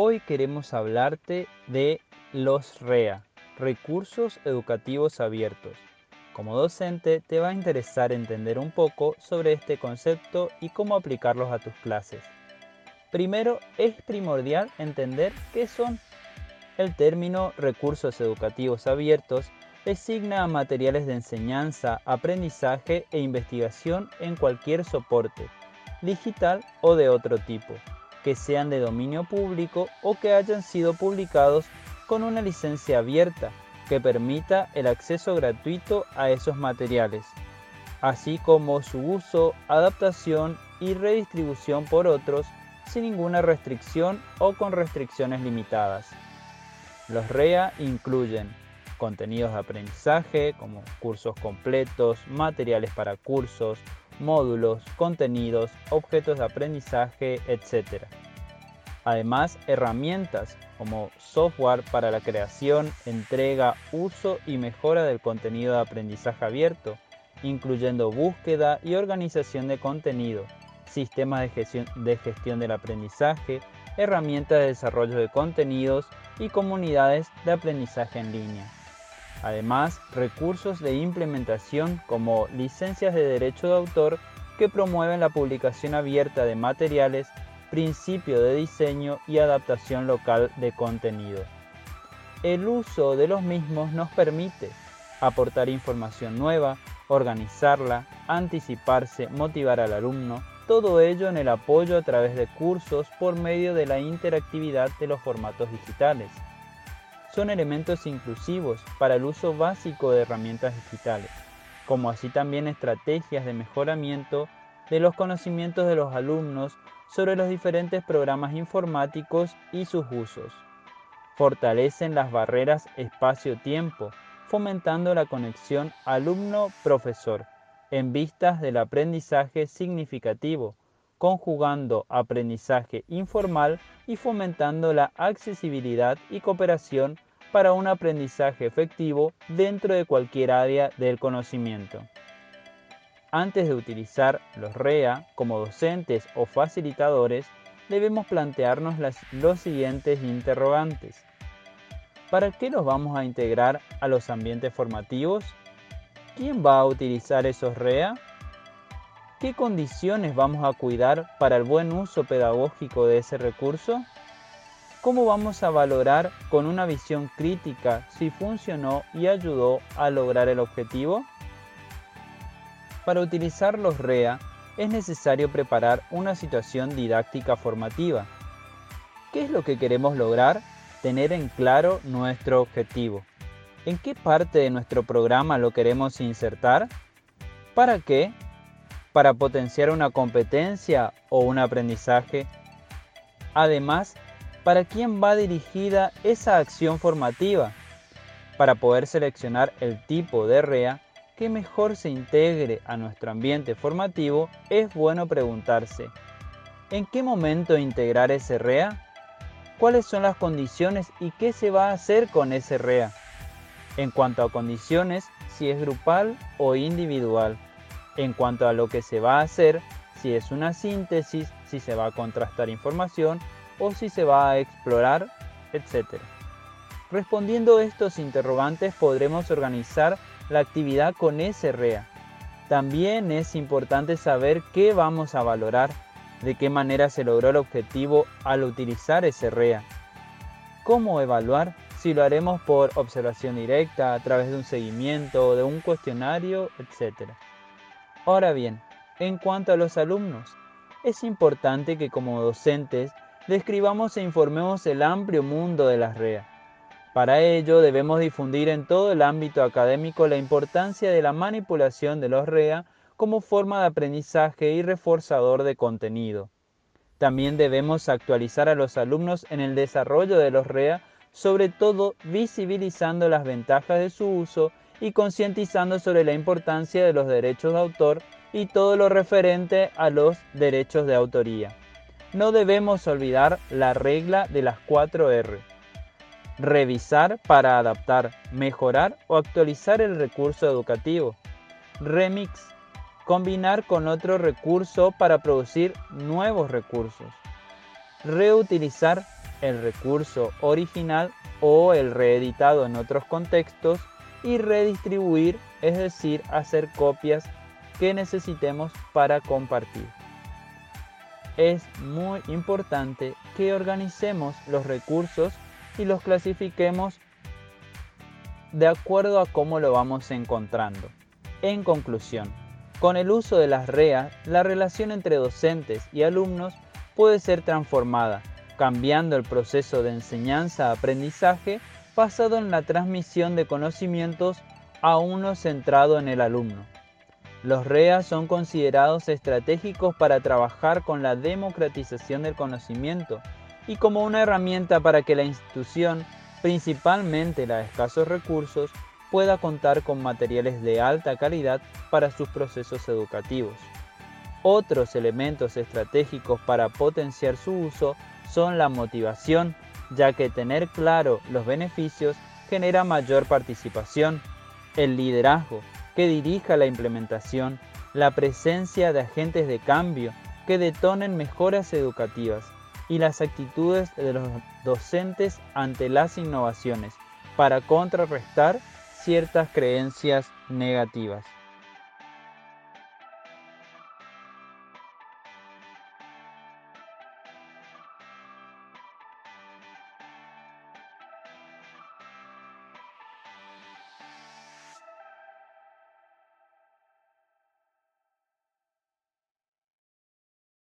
Hoy queremos hablarte de los REA, Recursos Educativos Abiertos. Como docente te va a interesar entender un poco sobre este concepto y cómo aplicarlos a tus clases. Primero, es primordial entender qué son. El término recursos educativos abiertos designa a materiales de enseñanza, aprendizaje e investigación en cualquier soporte, digital o de otro tipo, que sean de dominio público o que hayan sido publicados con una licencia abierta que permita el acceso gratuito a esos materiales, así como su uso, adaptación y redistribución por otros sin ninguna restricción o con restricciones limitadas. Los REA incluyen contenidos de aprendizaje como cursos completos, materiales para cursos, módulos, contenidos, objetos de aprendizaje, etc. Además, herramientas como software para la creación, entrega, uso y mejora del contenido de aprendizaje abierto, incluyendo búsqueda y organización de contenido, sistemas de gestión, de gestión del aprendizaje, herramientas de desarrollo de contenidos y comunidades de aprendizaje en línea. Además, recursos de implementación como licencias de derecho de autor que promueven la publicación abierta de materiales, principio de diseño y adaptación local de contenido. El uso de los mismos nos permite aportar información nueva, organizarla, anticiparse, motivar al alumno, todo ello en el apoyo a través de cursos por medio de la interactividad de los formatos digitales son elementos inclusivos para el uso básico de herramientas digitales, como así también estrategias de mejoramiento de los conocimientos de los alumnos sobre los diferentes programas informáticos y sus usos. Fortalecen las barreras espacio-tiempo, fomentando la conexión alumno-profesor en vistas del aprendizaje significativo, conjugando aprendizaje informal y fomentando la accesibilidad y cooperación para un aprendizaje efectivo dentro de cualquier área del conocimiento. Antes de utilizar los REA como docentes o facilitadores, debemos plantearnos los siguientes interrogantes. ¿Para qué los vamos a integrar a los ambientes formativos? ¿Quién va a utilizar esos REA? ¿Qué condiciones vamos a cuidar para el buen uso pedagógico de ese recurso? ¿Cómo vamos a valorar con una visión crítica si funcionó y ayudó a lograr el objetivo? Para utilizar los REA es necesario preparar una situación didáctica formativa. ¿Qué es lo que queremos lograr? Tener en claro nuestro objetivo. ¿En qué parte de nuestro programa lo queremos insertar? ¿Para qué? ¿Para potenciar una competencia o un aprendizaje? Además, para quién va dirigida esa acción formativa. Para poder seleccionar el tipo de REA que mejor se integre a nuestro ambiente formativo, es bueno preguntarse, ¿en qué momento integrar ese REA? ¿Cuáles son las condiciones y qué se va a hacer con ese REA? En cuanto a condiciones, si es grupal o individual. En cuanto a lo que se va a hacer, si es una síntesis, si se va a contrastar información o si se va a explorar, etc. Respondiendo estos interrogantes podremos organizar la actividad con ese REA. También es importante saber qué vamos a valorar, de qué manera se logró el objetivo al utilizar ese REA. ¿Cómo evaluar? Si lo haremos por observación directa, a través de un seguimiento, de un cuestionario, etc. Ahora bien, en cuanto a los alumnos, es importante que como docentes describamos e informemos el amplio mundo de las REA. Para ello debemos difundir en todo el ámbito académico la importancia de la manipulación de los REA como forma de aprendizaje y reforzador de contenido. También debemos actualizar a los alumnos en el desarrollo de los REA, sobre todo visibilizando las ventajas de su uso y concientizando sobre la importancia de los derechos de autor y todo lo referente a los derechos de autoría no debemos olvidar la regla de las 4 R. Revisar para adaptar, mejorar o actualizar el recurso educativo. Remix. Combinar con otro recurso para producir nuevos recursos. Reutilizar el recurso original o el reeditado en otros contextos y redistribuir, es decir, hacer copias que necesitemos para compartir. Es muy importante que organicemos los recursos y los clasifiquemos de acuerdo a cómo lo vamos encontrando. En conclusión, con el uso de las REA, la relación entre docentes y alumnos puede ser transformada, cambiando el proceso de enseñanza-aprendizaje basado en la transmisión de conocimientos a uno centrado en el alumno. Los REA son considerados estratégicos para trabajar con la democratización del conocimiento y como una herramienta para que la institución, principalmente la de escasos recursos, pueda contar con materiales de alta calidad para sus procesos educativos. Otros elementos estratégicos para potenciar su uso son la motivación, ya que tener claro los beneficios genera mayor participación, el liderazgo, que dirija la implementación, la presencia de agentes de cambio que detonen mejoras educativas y las actitudes de los docentes ante las innovaciones para contrarrestar ciertas creencias negativas.